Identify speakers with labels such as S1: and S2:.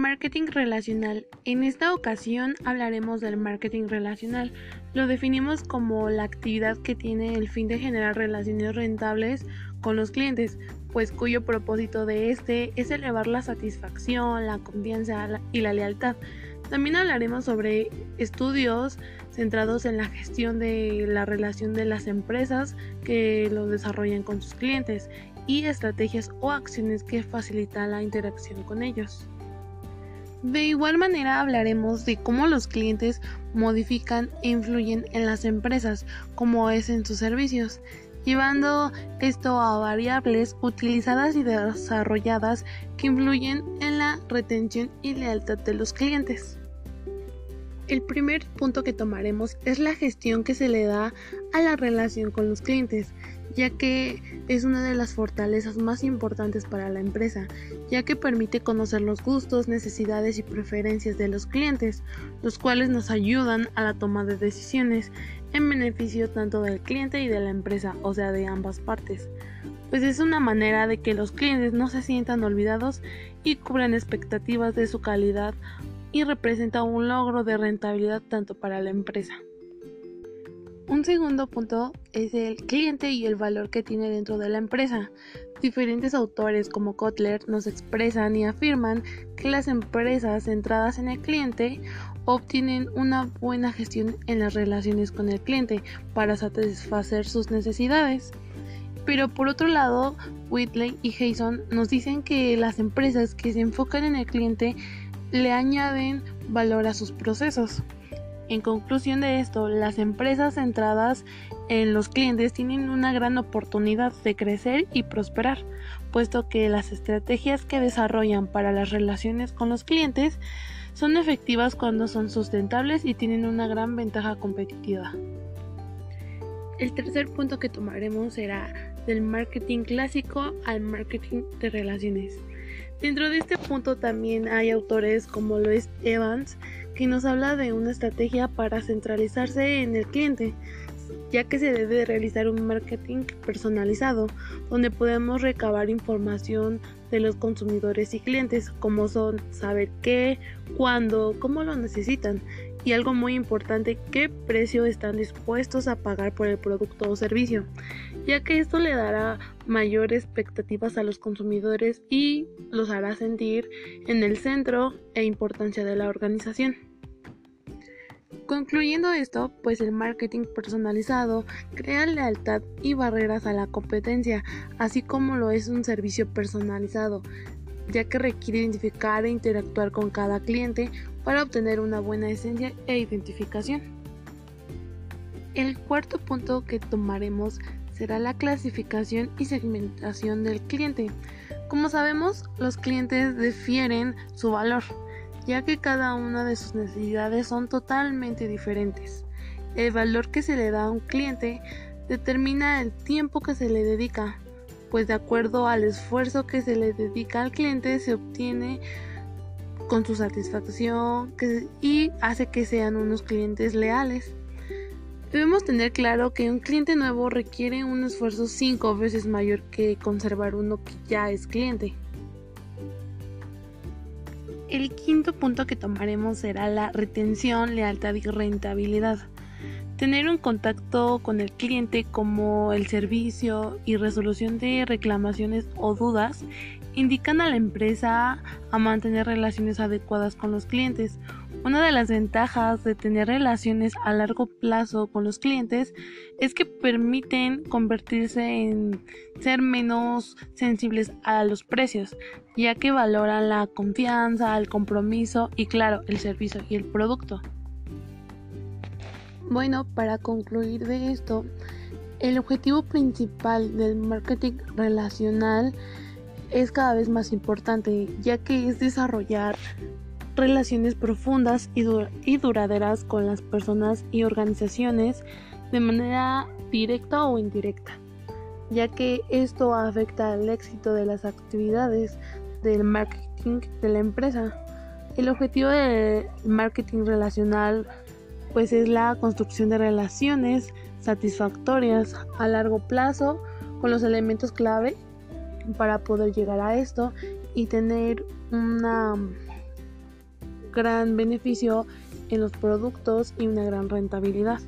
S1: marketing relacional. En esta ocasión hablaremos del marketing relacional. Lo definimos como la actividad que tiene el fin de generar relaciones rentables con los clientes, pues cuyo propósito de este es elevar la satisfacción, la confianza y la lealtad. También hablaremos sobre estudios centrados en la gestión de la relación de las empresas que lo desarrollan con sus clientes y estrategias o acciones que facilitan la interacción con ellos. De igual manera hablaremos de cómo los clientes modifican e influyen en las empresas, como es en sus servicios, llevando esto a variables utilizadas y desarrolladas que influyen en la retención y lealtad de los clientes. El primer punto que tomaremos es la gestión que se le da a la relación con los clientes, ya que es una de las fortalezas más importantes para la empresa, ya que permite conocer los gustos, necesidades y preferencias de los clientes, los cuales nos ayudan a la toma de decisiones en beneficio tanto del cliente y de la empresa, o sea, de ambas partes. Pues es una manera de que los clientes no se sientan olvidados y cubran expectativas de su calidad y representa un logro de rentabilidad tanto para la empresa. Un segundo punto es el cliente y el valor que tiene dentro de la empresa. Diferentes autores como Kotler nos expresan y afirman que las empresas centradas en el cliente obtienen una buena gestión en las relaciones con el cliente para satisfacer sus necesidades. Pero por otro lado, Whitley y Jason nos dicen que las empresas que se enfocan en el cliente le añaden valor a sus procesos. En conclusión de esto, las empresas centradas en los clientes tienen una gran oportunidad de crecer y prosperar, puesto que las estrategias que desarrollan para las relaciones con los clientes son efectivas cuando son sustentables y tienen una gran ventaja competitiva. El tercer punto que tomaremos será del marketing clásico al marketing de relaciones. Dentro de este punto también hay autores como Lois Evans que nos habla de una estrategia para centralizarse en el cliente, ya que se debe realizar un marketing personalizado, donde podemos recabar información de los consumidores y clientes, como son saber qué, cuándo, cómo lo necesitan y algo muy importante, qué precio están dispuestos a pagar por el producto o servicio, ya que esto le dará mayores expectativas a los consumidores y los hará sentir en el centro e importancia de la organización. Concluyendo esto, pues el marketing personalizado crea lealtad y barreras a la competencia, así como lo es un servicio personalizado, ya que requiere identificar e interactuar con cada cliente para obtener una buena esencia e identificación. El cuarto punto que tomaremos será la clasificación y segmentación del cliente. Como sabemos, los clientes difieren su valor ya que cada una de sus necesidades son totalmente diferentes. El valor que se le da a un cliente determina el tiempo que se le dedica, pues de acuerdo al esfuerzo que se le dedica al cliente se obtiene con su satisfacción y hace que sean unos clientes leales. Debemos tener claro que un cliente nuevo requiere un esfuerzo cinco veces mayor que conservar uno que ya es cliente. El quinto punto que tomaremos será la retención, lealtad y rentabilidad. Tener un contacto con el cliente como el servicio y resolución de reclamaciones o dudas indican a la empresa a mantener relaciones adecuadas con los clientes. Una de las ventajas de tener relaciones a largo plazo con los clientes es que permiten convertirse en ser menos sensibles a los precios, ya que valoran la confianza, el compromiso y claro, el servicio y el producto. Bueno, para concluir de esto, el objetivo principal del marketing relacional es cada vez más importante, ya que es desarrollar relaciones profundas y, duraderas con las personas y organizaciones de manera directa o indirecta, ya que esto afecta al éxito de las actividades del marketing de la empresa. El objetivo del marketing relacional pues es la construcción de relaciones satisfactorias a largo plazo con los elementos clave para poder llegar a esto y tener un um, gran beneficio en los productos y una gran rentabilidad.